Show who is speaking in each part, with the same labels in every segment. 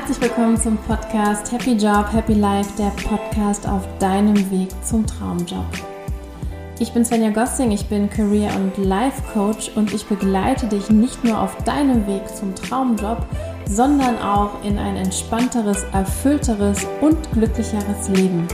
Speaker 1: Herzlich willkommen zum Podcast Happy Job, Happy Life, der Podcast auf deinem Weg zum Traumjob. Ich bin Svenja Gossing, ich bin Career- und Life Coach und ich begleite dich nicht nur auf deinem Weg zum Traumjob, sondern auch in ein entspannteres, erfüllteres und glücklicheres Leben.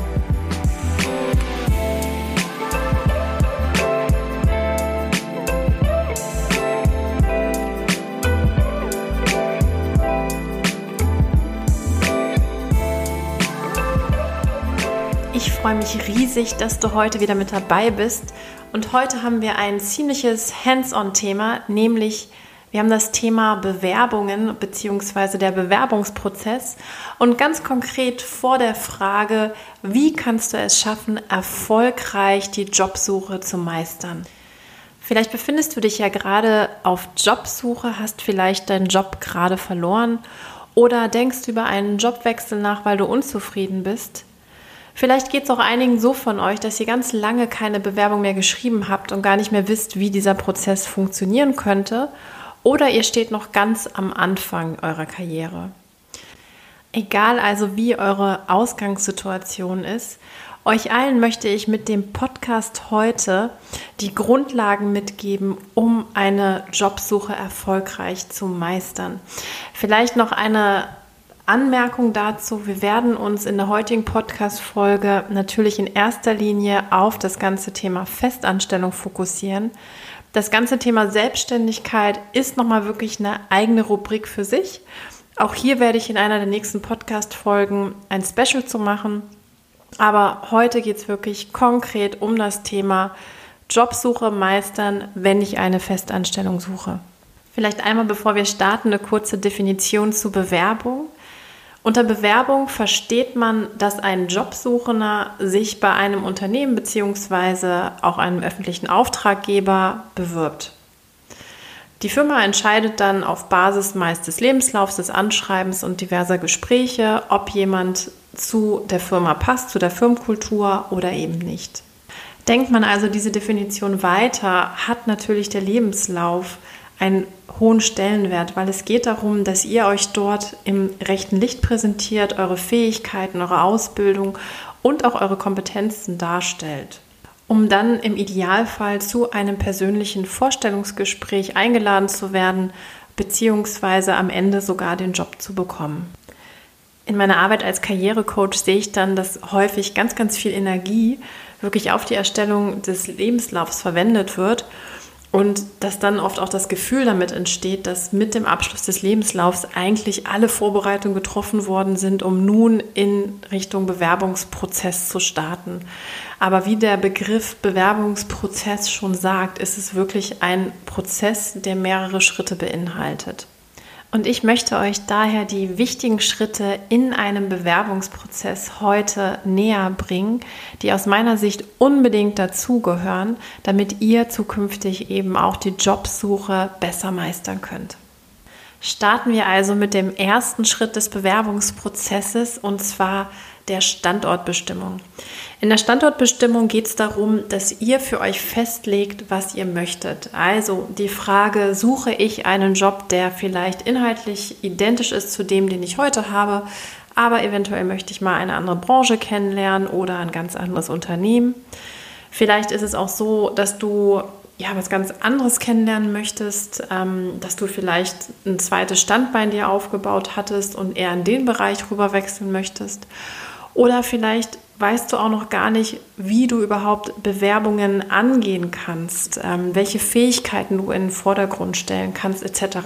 Speaker 1: Freue mich riesig, dass du heute wieder mit dabei bist. Und heute haben wir ein ziemliches Hands-on-Thema, nämlich wir haben das Thema Bewerbungen bzw. der Bewerbungsprozess und ganz konkret vor der Frage, wie kannst du es schaffen, erfolgreich die Jobsuche zu meistern. Vielleicht befindest du dich ja gerade auf Jobsuche, hast vielleicht deinen Job gerade verloren oder denkst über einen Jobwechsel nach, weil du unzufrieden bist. Vielleicht geht es auch einigen so von euch, dass ihr ganz lange keine Bewerbung mehr geschrieben habt und gar nicht mehr wisst, wie dieser Prozess funktionieren könnte. Oder ihr steht noch ganz am Anfang eurer Karriere. Egal also, wie eure Ausgangssituation ist, euch allen möchte ich mit dem Podcast heute die Grundlagen mitgeben, um eine Jobsuche erfolgreich zu meistern. Vielleicht noch eine Anmerkung dazu, wir werden uns in der heutigen Podcast-Folge natürlich in erster Linie auf das ganze Thema Festanstellung fokussieren. Das ganze Thema Selbstständigkeit ist nochmal wirklich eine eigene Rubrik für sich. Auch hier werde ich in einer der nächsten Podcast-Folgen ein Special zu machen. Aber heute geht es wirklich konkret um das Thema Jobsuche meistern, wenn ich eine Festanstellung suche. Vielleicht einmal, bevor wir starten, eine kurze Definition zu Bewerbung. Unter Bewerbung versteht man, dass ein Jobsuchender sich bei einem Unternehmen bzw. auch einem öffentlichen Auftraggeber bewirbt. Die Firma entscheidet dann auf Basis meist des Lebenslaufs, des Anschreibens und diverser Gespräche, ob jemand zu der Firma passt, zu der Firmenkultur oder eben nicht. Denkt man also diese Definition weiter, hat natürlich der Lebenslauf einen hohen Stellenwert, weil es geht darum, dass ihr euch dort im rechten Licht präsentiert, eure Fähigkeiten, eure Ausbildung und auch eure Kompetenzen darstellt, um dann im Idealfall zu einem persönlichen Vorstellungsgespräch eingeladen zu werden, beziehungsweise am Ende sogar den Job zu bekommen. In meiner Arbeit als Karrierecoach sehe ich dann, dass häufig ganz, ganz viel Energie wirklich auf die Erstellung des Lebenslaufs verwendet wird und dass dann oft auch das Gefühl damit entsteht, dass mit dem Abschluss des Lebenslaufs eigentlich alle Vorbereitungen getroffen worden sind, um nun in Richtung Bewerbungsprozess zu starten. Aber wie der Begriff Bewerbungsprozess schon sagt, ist es wirklich ein Prozess, der mehrere Schritte beinhaltet. Und ich möchte euch daher die wichtigen Schritte in einem Bewerbungsprozess heute näher bringen, die aus meiner Sicht unbedingt dazugehören, damit ihr zukünftig eben auch die Jobsuche besser meistern könnt. Starten wir also mit dem ersten Schritt des Bewerbungsprozesses und zwar der Standortbestimmung. In der Standortbestimmung geht es darum, dass ihr für euch festlegt, was ihr möchtet. Also die Frage, suche ich einen Job, der vielleicht inhaltlich identisch ist zu dem, den ich heute habe, aber eventuell möchte ich mal eine andere Branche kennenlernen oder ein ganz anderes Unternehmen. Vielleicht ist es auch so, dass du ja, was ganz anderes kennenlernen möchtest, ähm, dass du vielleicht ein zweites Standbein dir aufgebaut hattest und eher in den Bereich rüber wechseln möchtest. Oder vielleicht weißt du auch noch gar nicht, wie du überhaupt Bewerbungen angehen kannst, ähm, welche Fähigkeiten du in den Vordergrund stellen kannst, etc.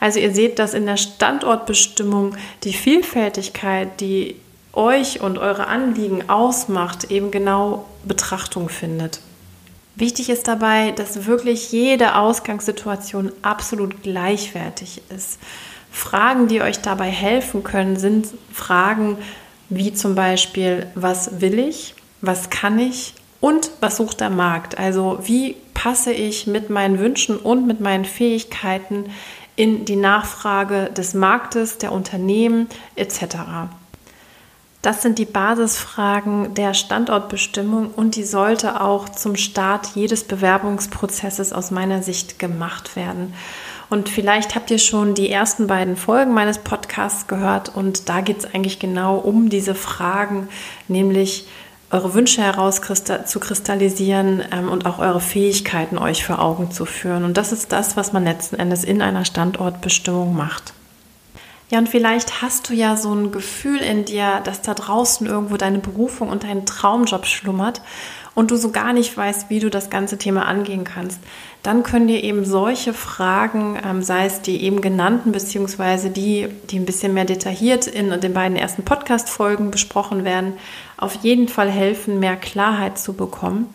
Speaker 1: Also ihr seht, dass in der Standortbestimmung die Vielfältigkeit, die euch und eure Anliegen ausmacht, eben genau Betrachtung findet. Wichtig ist dabei, dass wirklich jede Ausgangssituation absolut gleichwertig ist. Fragen, die euch dabei helfen können, sind Fragen, wie zum Beispiel, was will ich, was kann ich und was sucht der Markt? Also wie passe ich mit meinen Wünschen und mit meinen Fähigkeiten in die Nachfrage des Marktes, der Unternehmen etc. Das sind die Basisfragen der Standortbestimmung und die sollte auch zum Start jedes Bewerbungsprozesses aus meiner Sicht gemacht werden. Und vielleicht habt ihr schon die ersten beiden Folgen meines Podcasts gehört und da geht es eigentlich genau um diese Fragen, nämlich eure Wünsche heraus zu kristallisieren ähm, und auch eure Fähigkeiten euch vor Augen zu führen. Und das ist das, was man letzten Endes in einer Standortbestimmung macht. Ja, und vielleicht hast du ja so ein Gefühl in dir, dass da draußen irgendwo deine Berufung und dein Traumjob schlummert und du so gar nicht weißt, wie du das ganze Thema angehen kannst. Dann können dir eben solche Fragen, ähm, sei es die eben genannten, beziehungsweise die, die ein bisschen mehr detailliert in den beiden ersten Podcast-Folgen besprochen werden, auf jeden Fall helfen, mehr Klarheit zu bekommen.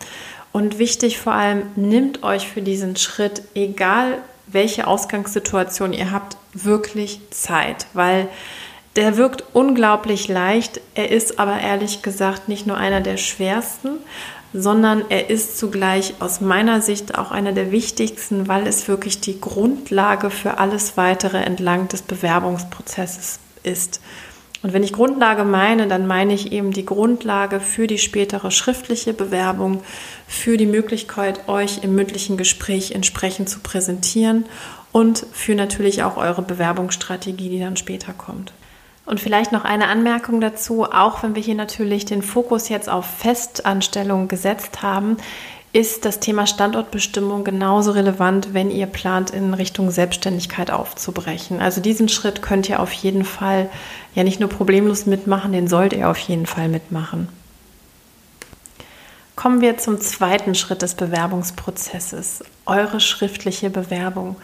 Speaker 1: Und wichtig vor allem, nimmt euch für diesen Schritt, egal welche Ausgangssituation ihr habt, wirklich Zeit, weil der wirkt unglaublich leicht. Er ist aber ehrlich gesagt nicht nur einer der schwersten, sondern er ist zugleich aus meiner Sicht auch einer der wichtigsten, weil es wirklich die Grundlage für alles weitere entlang des Bewerbungsprozesses ist. Und wenn ich Grundlage meine, dann meine ich eben die Grundlage für die spätere schriftliche Bewerbung, für die Möglichkeit, euch im mündlichen Gespräch entsprechend zu präsentieren und für natürlich auch eure Bewerbungsstrategie, die dann später kommt. Und vielleicht noch eine Anmerkung dazu, auch wenn wir hier natürlich den Fokus jetzt auf Festanstellungen gesetzt haben, ist das Thema Standortbestimmung genauso relevant, wenn ihr plant, in Richtung Selbstständigkeit aufzubrechen. Also diesen Schritt könnt ihr auf jeden Fall ja nicht nur problemlos mitmachen, den sollt ihr auf jeden Fall mitmachen. Kommen wir zum zweiten Schritt des Bewerbungsprozesses, eure schriftliche Bewerbung.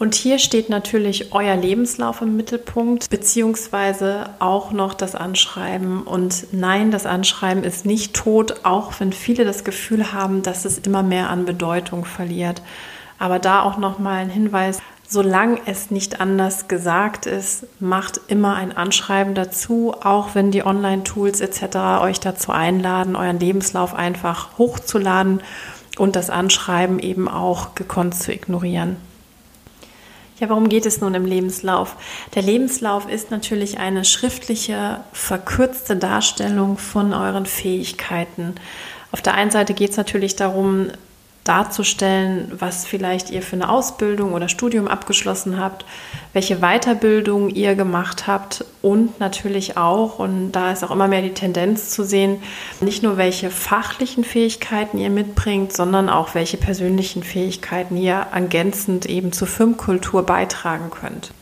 Speaker 1: Und hier steht natürlich euer Lebenslauf im Mittelpunkt, beziehungsweise auch noch das Anschreiben. Und nein, das Anschreiben ist nicht tot, auch wenn viele das Gefühl haben, dass es immer mehr an Bedeutung verliert. Aber da auch nochmal ein Hinweis, solange es nicht anders gesagt ist, macht immer ein Anschreiben dazu, auch wenn die Online-Tools etc. euch dazu einladen, euren Lebenslauf einfach hochzuladen und das Anschreiben eben auch gekonnt zu ignorieren. Ja, worum geht es nun im Lebenslauf? Der Lebenslauf ist natürlich eine schriftliche, verkürzte Darstellung von euren Fähigkeiten. Auf der einen Seite geht es natürlich darum, darzustellen, was vielleicht ihr für eine Ausbildung oder Studium abgeschlossen habt, welche Weiterbildung ihr gemacht habt und natürlich auch, und da ist auch immer mehr die Tendenz zu sehen, nicht nur welche fachlichen Fähigkeiten ihr mitbringt, sondern auch welche persönlichen Fähigkeiten ihr ergänzend eben zur Firmenkultur beitragen könnt.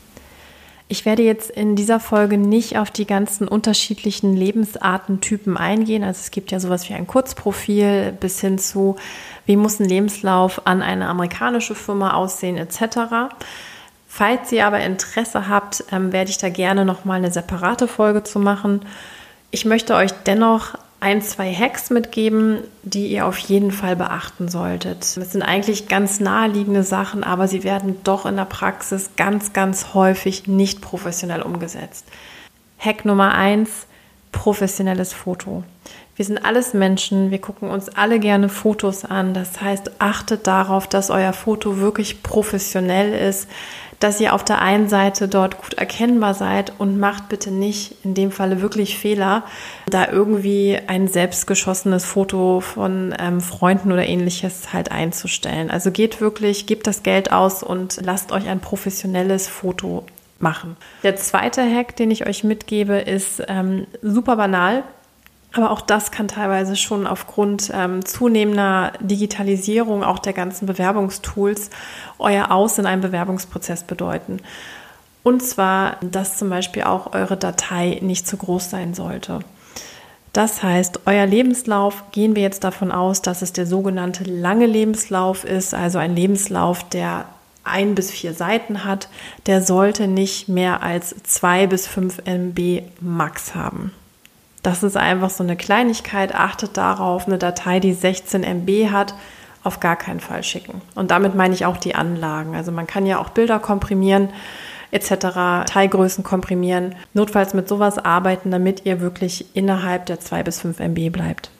Speaker 1: Ich werde jetzt in dieser Folge nicht auf die ganzen unterschiedlichen Lebensartentypen eingehen. Also es gibt ja sowas wie ein Kurzprofil bis hin zu, wie muss ein Lebenslauf an eine amerikanische Firma aussehen etc. Falls ihr aber Interesse habt, ähm, werde ich da gerne nochmal eine separate Folge zu machen. Ich möchte euch dennoch ein, zwei Hacks mitgeben, die ihr auf jeden Fall beachten solltet. Das sind eigentlich ganz naheliegende Sachen, aber sie werden doch in der Praxis ganz, ganz häufig nicht professionell umgesetzt. Hack Nummer eins: professionelles Foto. Wir sind alles Menschen, wir gucken uns alle gerne Fotos an. Das heißt, achtet darauf, dass euer Foto wirklich professionell ist, dass ihr auf der einen Seite dort gut erkennbar seid und macht bitte nicht in dem Falle wirklich Fehler, da irgendwie ein selbstgeschossenes Foto von ähm, Freunden oder ähnliches halt einzustellen. Also geht wirklich, gebt das Geld aus und lasst euch ein professionelles Foto machen. Der zweite Hack, den ich euch mitgebe, ist ähm, super banal. Aber auch das kann teilweise schon aufgrund ähm, zunehmender Digitalisierung auch der ganzen Bewerbungstools euer Aus in einem Bewerbungsprozess bedeuten. Und zwar, dass zum Beispiel auch eure Datei nicht zu groß sein sollte. Das heißt, euer Lebenslauf, gehen wir jetzt davon aus, dass es der sogenannte lange Lebenslauf ist, also ein Lebenslauf, der ein bis vier Seiten hat, der sollte nicht mehr als zwei bis fünf MB Max haben. Das ist einfach so eine Kleinigkeit. Achtet darauf, eine Datei, die 16 MB hat, auf gar keinen Fall schicken. Und damit meine ich auch die Anlagen. Also man kann ja auch Bilder komprimieren etc., Teilgrößen komprimieren. Notfalls mit sowas arbeiten, damit ihr wirklich innerhalb der 2 bis 5 MB bleibt.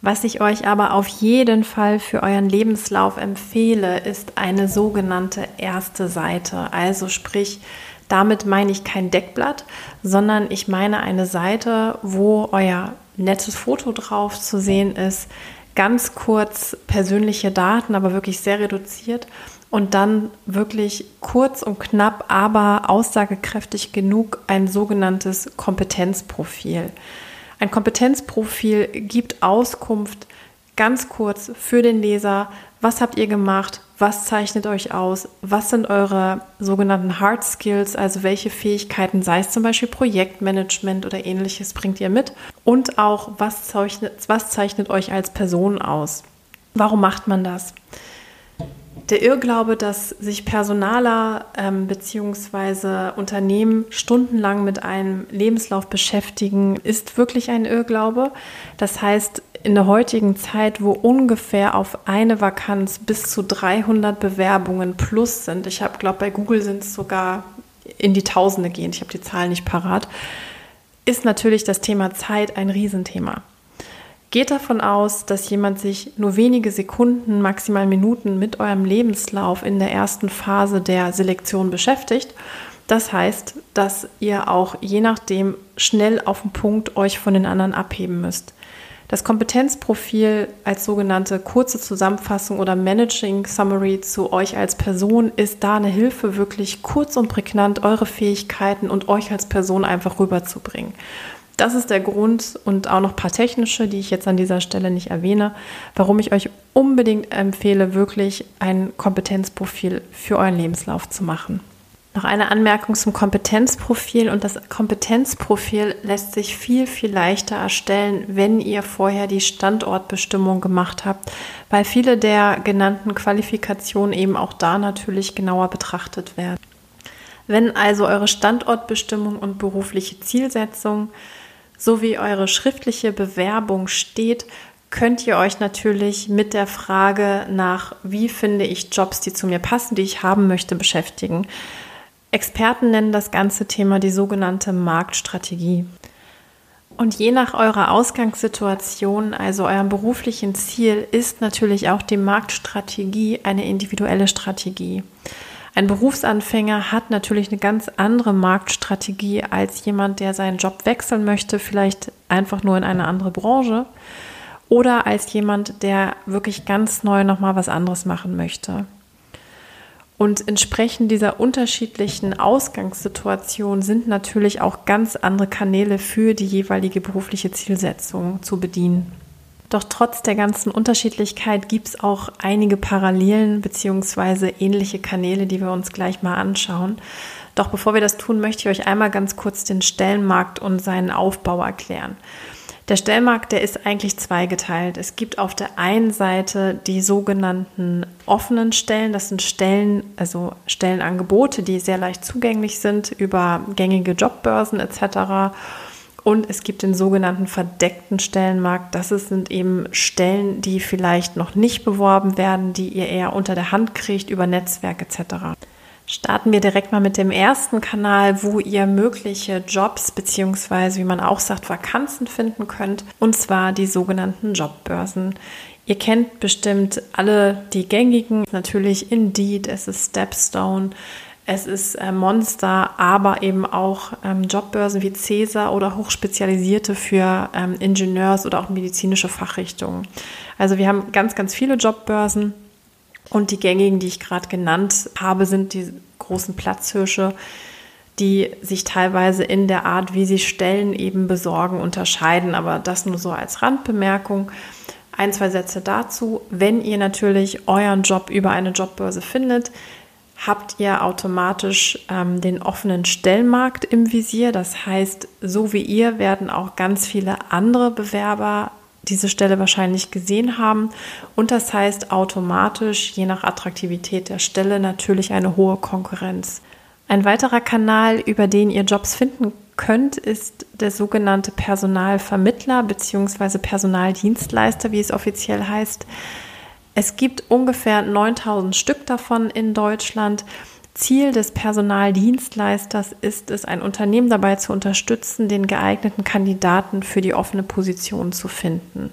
Speaker 1: Was ich euch aber auf jeden Fall für euren Lebenslauf empfehle, ist eine sogenannte erste Seite. Also sprich damit meine ich kein Deckblatt, sondern ich meine eine Seite, wo euer nettes Foto drauf zu sehen ist, ganz kurz persönliche Daten, aber wirklich sehr reduziert und dann wirklich kurz und knapp, aber aussagekräftig genug ein sogenanntes Kompetenzprofil. Ein Kompetenzprofil gibt Auskunft ganz kurz für den Leser, was habt ihr gemacht, was zeichnet euch aus, was sind eure sogenannten Hard Skills, also welche Fähigkeiten, sei es zum Beispiel Projektmanagement oder ähnliches, bringt ihr mit und auch, was zeichnet, was zeichnet euch als Person aus. Warum macht man das? Der Irrglaube, dass sich Personaler ähm, bzw. Unternehmen stundenlang mit einem Lebenslauf beschäftigen, ist wirklich ein Irrglaube. Das heißt, in der heutigen Zeit, wo ungefähr auf eine Vakanz bis zu 300 Bewerbungen plus sind, ich habe, glaube bei Google sind es sogar in die Tausende gehend, ich habe die Zahlen nicht parat, ist natürlich das Thema Zeit ein Riesenthema. Geht davon aus, dass jemand sich nur wenige Sekunden, maximal Minuten mit eurem Lebenslauf in der ersten Phase der Selektion beschäftigt. Das heißt, dass ihr auch je nachdem schnell auf den Punkt euch von den anderen abheben müsst. Das Kompetenzprofil als sogenannte kurze Zusammenfassung oder Managing Summary zu euch als Person ist da eine Hilfe, wirklich kurz und prägnant eure Fähigkeiten und euch als Person einfach rüberzubringen. Das ist der Grund und auch noch ein paar technische, die ich jetzt an dieser Stelle nicht erwähne, warum ich euch unbedingt empfehle, wirklich ein Kompetenzprofil für euren Lebenslauf zu machen. Noch eine Anmerkung zum Kompetenzprofil und das Kompetenzprofil lässt sich viel, viel leichter erstellen, wenn ihr vorher die Standortbestimmung gemacht habt, weil viele der genannten Qualifikationen eben auch da natürlich genauer betrachtet werden. Wenn also eure Standortbestimmung und berufliche Zielsetzung sowie eure schriftliche Bewerbung steht, könnt ihr euch natürlich mit der Frage nach, wie finde ich Jobs, die zu mir passen, die ich haben möchte, beschäftigen. Experten nennen das ganze Thema die sogenannte Marktstrategie. Und je nach eurer Ausgangssituation, also eurem beruflichen Ziel, ist natürlich auch die Marktstrategie eine individuelle Strategie. Ein Berufsanfänger hat natürlich eine ganz andere Marktstrategie als jemand, der seinen Job wechseln möchte, vielleicht einfach nur in eine andere Branche oder als jemand, der wirklich ganz neu nochmal was anderes machen möchte. Und entsprechend dieser unterschiedlichen Ausgangssituation sind natürlich auch ganz andere Kanäle für die jeweilige berufliche Zielsetzung zu bedienen. Doch trotz der ganzen Unterschiedlichkeit gibt es auch einige Parallelen bzw. ähnliche Kanäle, die wir uns gleich mal anschauen. Doch bevor wir das tun, möchte ich euch einmal ganz kurz den Stellenmarkt und seinen Aufbau erklären. Der Stellmarkt, der ist eigentlich zweigeteilt. Es gibt auf der einen Seite die sogenannten offenen Stellen. Das sind Stellen, also Stellenangebote, die sehr leicht zugänglich sind über gängige Jobbörsen etc. Und es gibt den sogenannten verdeckten Stellenmarkt. Das sind eben Stellen, die vielleicht noch nicht beworben werden, die ihr eher unter der Hand kriegt über Netzwerk etc. Starten wir direkt mal mit dem ersten Kanal, wo ihr mögliche Jobs beziehungsweise, wie man auch sagt, Vakanzen finden könnt, und zwar die sogenannten Jobbörsen. Ihr kennt bestimmt alle die gängigen, natürlich Indeed, es ist Stepstone, es ist äh, Monster, aber eben auch ähm, Jobbörsen wie CESA oder hochspezialisierte für ähm, Ingenieurs- oder auch medizinische Fachrichtungen. Also wir haben ganz, ganz viele Jobbörsen und die gängigen, die ich gerade genannt habe, sind die großen Platzhirsche, die sich teilweise in der Art, wie sie Stellen eben besorgen, unterscheiden. Aber das nur so als Randbemerkung. Ein, zwei Sätze dazu. Wenn ihr natürlich euren Job über eine Jobbörse findet, habt ihr automatisch ähm, den offenen Stellmarkt im Visier. Das heißt, so wie ihr werden auch ganz viele andere Bewerber diese Stelle wahrscheinlich gesehen haben. Und das heißt automatisch, je nach Attraktivität der Stelle, natürlich eine hohe Konkurrenz. Ein weiterer Kanal, über den ihr Jobs finden könnt, ist der sogenannte Personalvermittler bzw. Personaldienstleister, wie es offiziell heißt. Es gibt ungefähr 9000 Stück davon in Deutschland. Ziel des Personaldienstleisters ist es, ein Unternehmen dabei zu unterstützen, den geeigneten Kandidaten für die offene Position zu finden.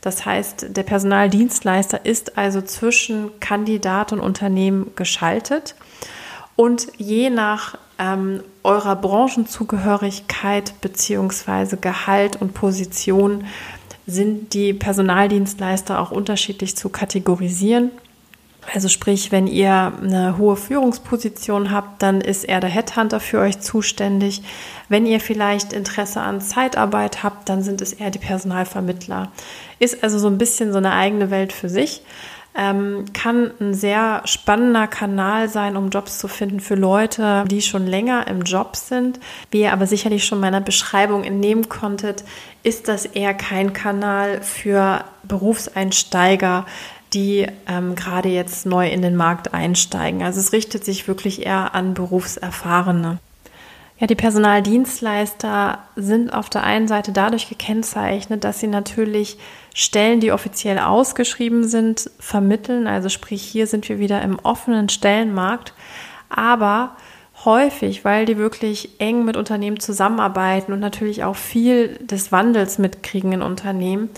Speaker 1: Das heißt, der Personaldienstleister ist also zwischen Kandidat und Unternehmen geschaltet und je nach ähm, eurer Branchenzugehörigkeit bzw. Gehalt und Position sind die Personaldienstleister auch unterschiedlich zu kategorisieren. Also sprich, wenn ihr eine hohe Führungsposition habt, dann ist er der Headhunter für euch zuständig. Wenn ihr vielleicht Interesse an Zeitarbeit habt, dann sind es eher die Personalvermittler. Ist also so ein bisschen so eine eigene Welt für sich. Ähm, kann ein sehr spannender Kanal sein, um Jobs zu finden für Leute, die schon länger im Job sind. Wie ihr aber sicherlich schon meiner Beschreibung entnehmen konntet, ist das eher kein Kanal für Berufseinsteiger, die ähm, gerade jetzt neu in den Markt einsteigen. Also es richtet sich wirklich eher an Berufserfahrene. Ja, die Personaldienstleister sind auf der einen Seite dadurch gekennzeichnet, dass sie natürlich Stellen, die offiziell ausgeschrieben sind, vermitteln. Also sprich, hier sind wir wieder im offenen Stellenmarkt. Aber häufig, weil die wirklich eng mit Unternehmen zusammenarbeiten und natürlich auch viel des Wandels mitkriegen in Unternehmen,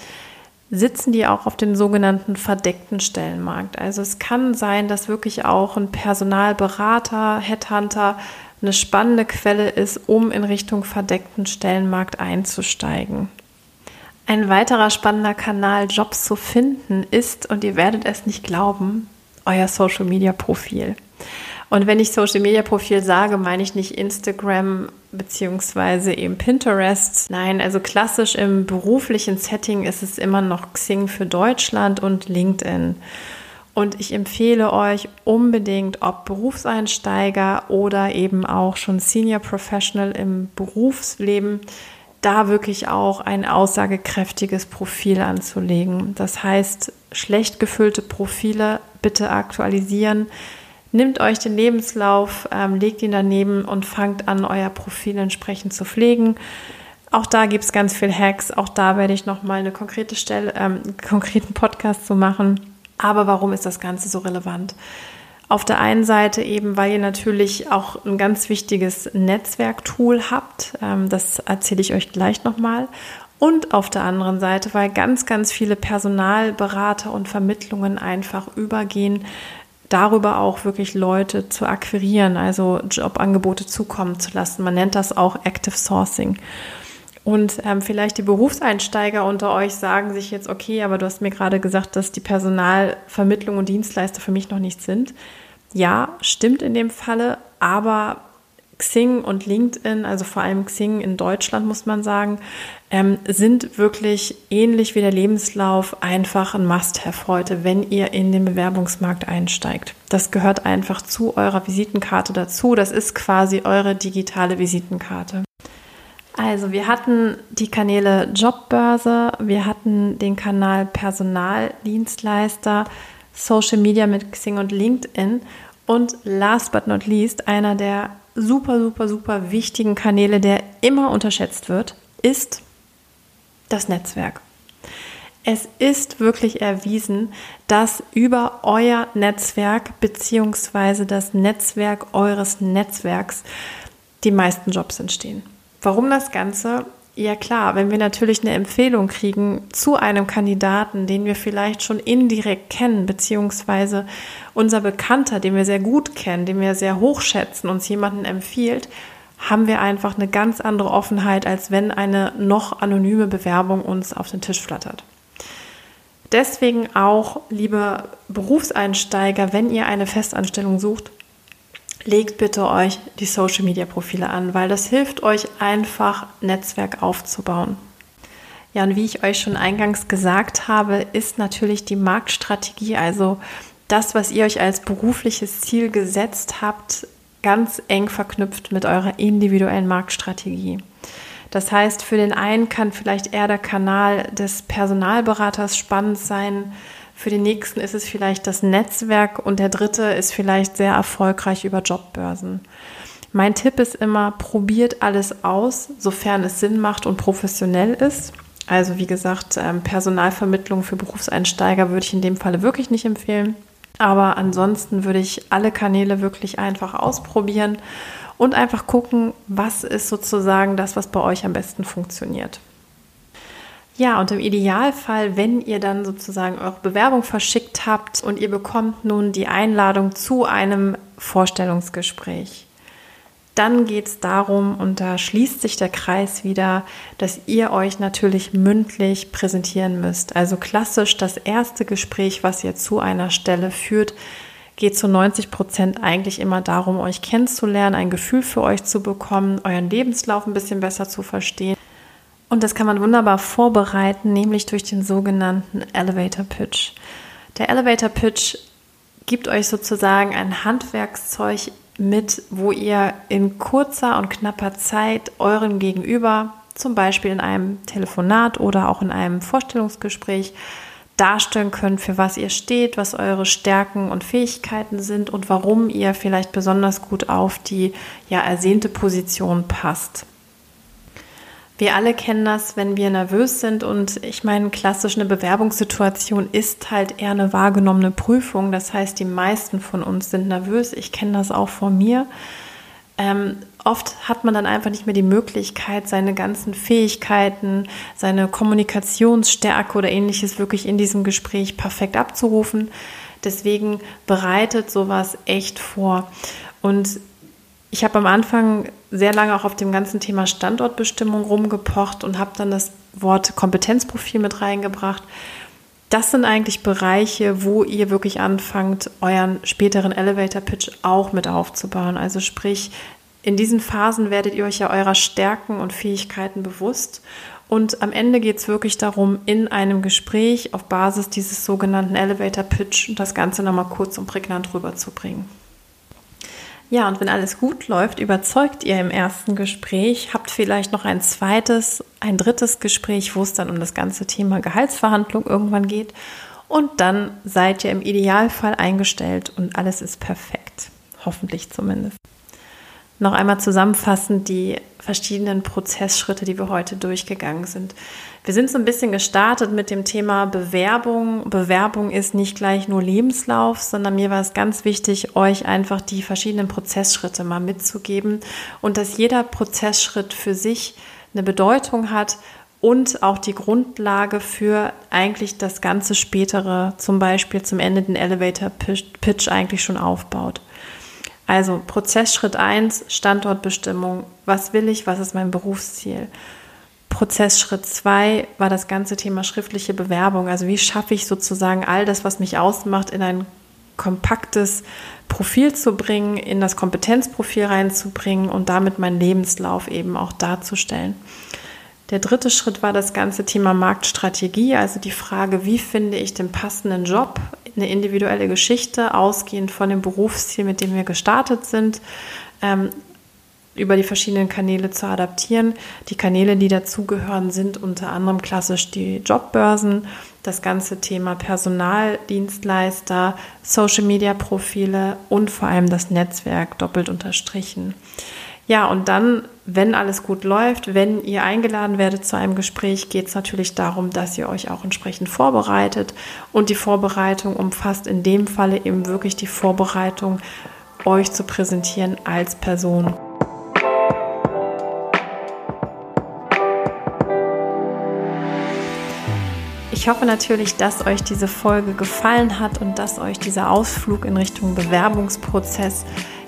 Speaker 1: sitzen die auch auf dem sogenannten verdeckten Stellenmarkt. Also es kann sein, dass wirklich auch ein Personalberater, Headhunter eine spannende Quelle ist, um in Richtung verdeckten Stellenmarkt einzusteigen. Ein weiterer spannender Kanal, Jobs zu finden, ist, und ihr werdet es nicht glauben, euer Social-Media-Profil. Und wenn ich Social Media Profil sage, meine ich nicht Instagram beziehungsweise eben Pinterest. Nein, also klassisch im beruflichen Setting ist es immer noch Xing für Deutschland und LinkedIn. Und ich empfehle euch unbedingt, ob Berufseinsteiger oder eben auch schon Senior Professional im Berufsleben, da wirklich auch ein aussagekräftiges Profil anzulegen. Das heißt, schlecht gefüllte Profile bitte aktualisieren Nehmt euch den Lebenslauf, ähm, legt ihn daneben und fangt an, euer Profil entsprechend zu pflegen. Auch da gibt es ganz viel Hacks. Auch da werde ich nochmal eine konkrete Stelle, ähm, einen konkreten Podcast zu machen. Aber warum ist das Ganze so relevant? Auf der einen Seite eben, weil ihr natürlich auch ein ganz wichtiges Netzwerktool habt. Ähm, das erzähle ich euch gleich nochmal. Und auf der anderen Seite, weil ganz, ganz viele Personalberater und Vermittlungen einfach übergehen darüber auch wirklich Leute zu akquirieren, also Jobangebote zukommen zu lassen. Man nennt das auch Active Sourcing. Und ähm, vielleicht die Berufseinsteiger unter euch sagen sich jetzt, okay, aber du hast mir gerade gesagt, dass die Personalvermittlung und Dienstleister für mich noch nicht sind. Ja, stimmt in dem Falle, aber Xing und LinkedIn, also vor allem Xing in Deutschland, muss man sagen, ähm, sind wirklich ähnlich wie der Lebenslauf einfach ein Must-Have heute, wenn ihr in den Bewerbungsmarkt einsteigt. Das gehört einfach zu eurer Visitenkarte dazu. Das ist quasi eure digitale Visitenkarte. Also wir hatten die Kanäle Jobbörse, wir hatten den Kanal Personaldienstleister, Social Media mit Xing und LinkedIn und last but not least einer der super, super, super wichtigen Kanäle, der immer unterschätzt wird, ist das Netzwerk. Es ist wirklich erwiesen, dass über euer Netzwerk bzw. das Netzwerk eures Netzwerks die meisten Jobs entstehen. Warum das Ganze? Ja klar, wenn wir natürlich eine Empfehlung kriegen zu einem Kandidaten, den wir vielleicht schon indirekt kennen, beziehungsweise unser Bekannter, den wir sehr gut kennen, den wir sehr hochschätzen, uns jemanden empfiehlt, haben wir einfach eine ganz andere Offenheit, als wenn eine noch anonyme Bewerbung uns auf den Tisch flattert. Deswegen auch, liebe Berufseinsteiger, wenn ihr eine Festanstellung sucht, legt bitte euch die Social Media Profile an, weil das hilft euch einfach, Netzwerk aufzubauen. Ja, und wie ich euch schon eingangs gesagt habe, ist natürlich die Marktstrategie, also das, was ihr euch als berufliches Ziel gesetzt habt, ganz eng verknüpft mit eurer individuellen Marktstrategie. Das heißt, für den einen kann vielleicht eher der Kanal des Personalberaters spannend sein, für den nächsten ist es vielleicht das Netzwerk und der dritte ist vielleicht sehr erfolgreich über Jobbörsen. Mein Tipp ist immer, probiert alles aus, sofern es Sinn macht und professionell ist. Also wie gesagt, ähm, Personalvermittlung für Berufseinsteiger würde ich in dem Falle wirklich nicht empfehlen. Aber ansonsten würde ich alle Kanäle wirklich einfach ausprobieren und einfach gucken, was ist sozusagen das, was bei euch am besten funktioniert. Ja, und im Idealfall, wenn ihr dann sozusagen eure Bewerbung verschickt habt und ihr bekommt nun die Einladung zu einem Vorstellungsgespräch, dann geht es darum, und da schließt sich der Kreis wieder, dass ihr euch natürlich mündlich präsentieren müsst. Also klassisch das erste Gespräch, was ihr zu einer Stelle führt, geht zu 90 Prozent eigentlich immer darum, euch kennenzulernen, ein Gefühl für euch zu bekommen, euren Lebenslauf ein bisschen besser zu verstehen. Und das kann man wunderbar vorbereiten, nämlich durch den sogenannten Elevator Pitch. Der Elevator Pitch gibt euch sozusagen ein Handwerkszeug mit, wo ihr in kurzer und knapper Zeit euren Gegenüber, zum Beispiel in einem Telefonat oder auch in einem Vorstellungsgespräch, darstellen könnt, für was ihr steht, was eure Stärken und Fähigkeiten sind und warum ihr vielleicht besonders gut auf die ja ersehnte Position passt. Wir alle kennen das, wenn wir nervös sind und ich meine, klassisch eine Bewerbungssituation ist halt eher eine wahrgenommene Prüfung. Das heißt, die meisten von uns sind nervös. Ich kenne das auch von mir. Ähm, oft hat man dann einfach nicht mehr die Möglichkeit, seine ganzen Fähigkeiten, seine Kommunikationsstärke oder ähnliches wirklich in diesem Gespräch perfekt abzurufen. Deswegen bereitet sowas echt vor. Und ich habe am Anfang sehr lange auch auf dem ganzen Thema Standortbestimmung rumgepocht und habe dann das Wort Kompetenzprofil mit reingebracht. Das sind eigentlich Bereiche, wo ihr wirklich anfangt, euren späteren Elevator Pitch auch mit aufzubauen. Also sprich, in diesen Phasen werdet ihr euch ja eurer Stärken und Fähigkeiten bewusst. Und am Ende geht es wirklich darum, in einem Gespräch auf Basis dieses sogenannten Elevator Pitch das Ganze nochmal kurz und prägnant rüberzubringen. Ja, und wenn alles gut läuft, überzeugt ihr im ersten Gespräch, habt vielleicht noch ein zweites, ein drittes Gespräch, wo es dann um das ganze Thema Gehaltsverhandlung irgendwann geht. Und dann seid ihr im Idealfall eingestellt und alles ist perfekt. Hoffentlich zumindest. Noch einmal zusammenfassend die verschiedenen Prozessschritte, die wir heute durchgegangen sind. Wir sind so ein bisschen gestartet mit dem Thema Bewerbung. Bewerbung ist nicht gleich nur Lebenslauf, sondern mir war es ganz wichtig, euch einfach die verschiedenen Prozessschritte mal mitzugeben und dass jeder Prozessschritt für sich eine Bedeutung hat und auch die Grundlage für eigentlich das ganze spätere, zum Beispiel zum Ende den Elevator Pitch eigentlich schon aufbaut. Also Prozessschritt 1, Standortbestimmung. Was will ich? Was ist mein Berufsziel? Prozessschritt 2 war das ganze Thema schriftliche Bewerbung. Also wie schaffe ich sozusagen all das, was mich ausmacht, in ein kompaktes Profil zu bringen, in das Kompetenzprofil reinzubringen und damit meinen Lebenslauf eben auch darzustellen. Der dritte Schritt war das ganze Thema Marktstrategie, also die Frage, wie finde ich den passenden Job, eine individuelle Geschichte, ausgehend von dem Berufsziel, mit dem wir gestartet sind, ähm, über die verschiedenen Kanäle zu adaptieren. Die Kanäle, die dazugehören, sind unter anderem klassisch die Jobbörsen, das ganze Thema Personaldienstleister, Social-Media-Profile und vor allem das Netzwerk doppelt unterstrichen. Ja, und dann, wenn alles gut läuft, wenn ihr eingeladen werdet zu einem Gespräch, geht es natürlich darum, dass ihr euch auch entsprechend vorbereitet. Und die Vorbereitung umfasst in dem Falle eben wirklich die Vorbereitung, euch zu präsentieren als Person. Ich hoffe natürlich, dass euch diese Folge gefallen hat und dass euch dieser Ausflug in Richtung Bewerbungsprozess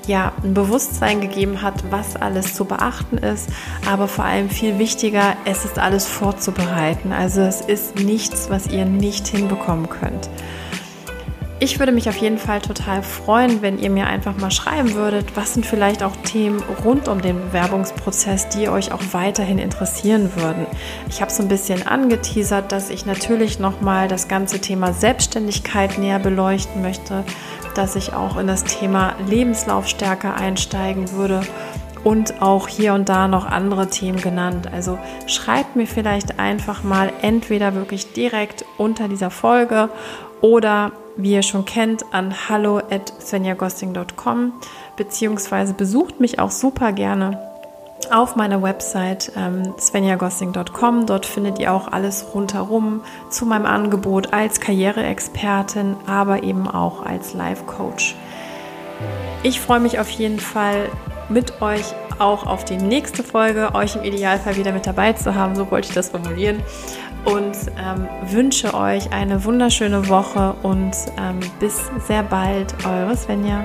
Speaker 1: ja, ein Bewusstsein gegeben hat, was alles zu beachten ist, aber vor allem viel wichtiger, es ist alles vorzubereiten. Also es ist nichts, was ihr nicht hinbekommen könnt. Ich würde mich auf jeden Fall total freuen, wenn ihr mir einfach mal schreiben würdet, was sind vielleicht auch Themen rund um den Bewerbungsprozess, die euch auch weiterhin interessieren würden. Ich habe so ein bisschen angeteasert, dass ich natürlich nochmal das ganze Thema Selbstständigkeit näher beleuchten möchte dass ich auch in das Thema Lebenslauf stärker einsteigen würde und auch hier und da noch andere Themen genannt. Also schreibt mir vielleicht einfach mal entweder wirklich direkt unter dieser Folge oder wie ihr schon kennt an hallo at svenjagosting.com beziehungsweise besucht mich auch super gerne auf meiner Website ähm, svenjagossing.com. Dort findet ihr auch alles rundherum zu meinem Angebot als Karriereexpertin, aber eben auch als Life-Coach. Ich freue mich auf jeden Fall mit euch auch auf die nächste Folge, euch im Idealfall wieder mit dabei zu haben, so wollte ich das formulieren. Und ähm, wünsche euch eine wunderschöne Woche und ähm, bis sehr bald, eure Svenja.